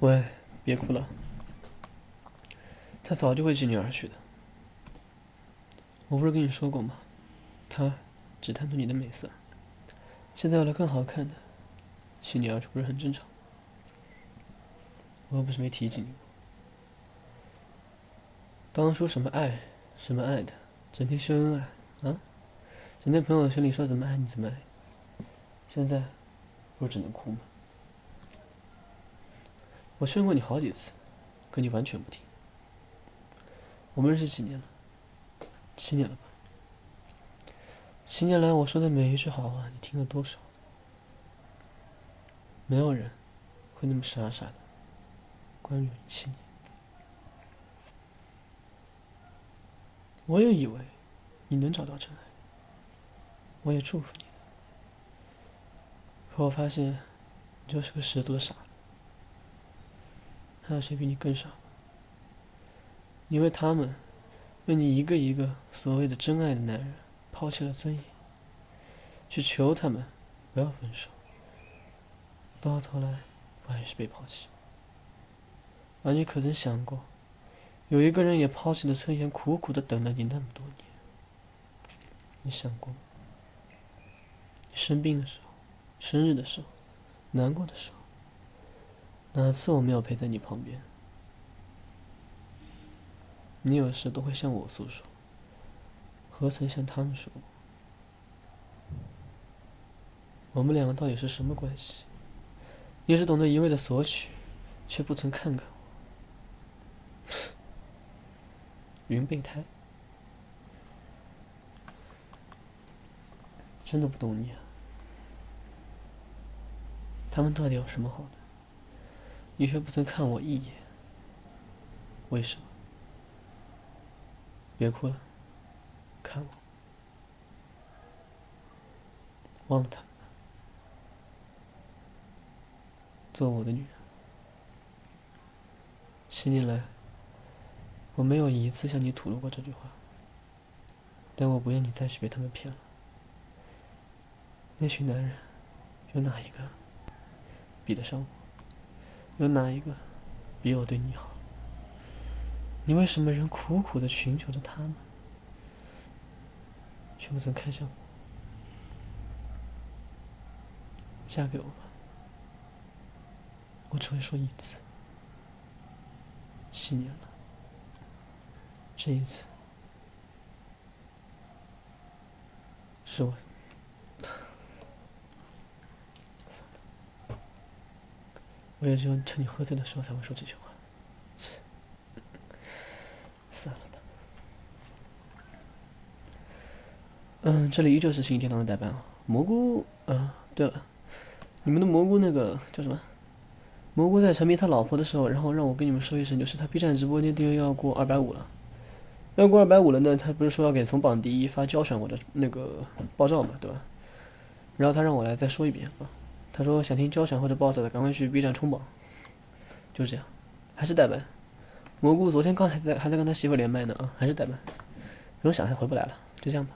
喂，别哭了，他早就会弃你而去的。我不是跟你说过吗？他只贪图你的美色，现在有了更好看的，弃你而去不是很正常？我又不是没提起你过。当初什么爱，什么爱的，整天秀恩爱啊，整天朋友圈里说怎么爱你怎么爱，现在不是只能哭吗？我劝过你好几次，可你完全不听。我们认识几年了？七年了吧？七年来我说的每一句好话，你听了多少？没有人会那么傻傻的关于你七年。我也以为你能找到真爱，我也祝福你。可我发现，你就是个十足的傻子。还有谁比你更傻？因为他们为你一个一个所谓的真爱的男人抛弃了尊严，去求他们不要分手，到头来不还是被抛弃？而你可曾想过，有一个人也抛弃了尊严，苦苦的等了你那么多年？你想过吗？你生病的时候，生日的时候，难过的时候。哪次我没有陪在你旁边？你有时都会向我诉说，何曾向他们说过？我们两个到底是什么关系？你只懂得一味的索取，却不曾看看我。云备胎，真的不懂你啊！他们到底有什么好的？你却不曾看我一眼，为什么？别哭了，看我，忘了他，做我的女人。七年来，我没有一次向你吐露过这句话，但我不愿你再去被他们骗了。那群男人，有哪一个比得上我？有哪一个比我对你好？你为什么仍苦苦的寻求着他们，却不曾看向我？嫁给我吧，我只会说一次。七年了，这一次是我。我也只有趁你喝醉的时候才会说这句话，切，算了吧。嗯，这里依旧是星期天堂的代班啊。蘑菇，啊，对了，你们的蘑菇那个叫什么？蘑菇在沉迷他老婆的时候，然后让我跟你们说一声，就是他 B 站直播间订阅要过二百五了，要过二百五了呢。他不是说要给从榜第一发胶选我的那个爆照嘛，对吧？然后他让我来再说一遍啊。他说想听交响或者 BOSS 的，赶快去 B 站冲榜。就这样，还是代班。蘑菇昨天刚还在还在跟他媳妇连麦呢啊，还是代班。我想，他回不来了，就这样吧。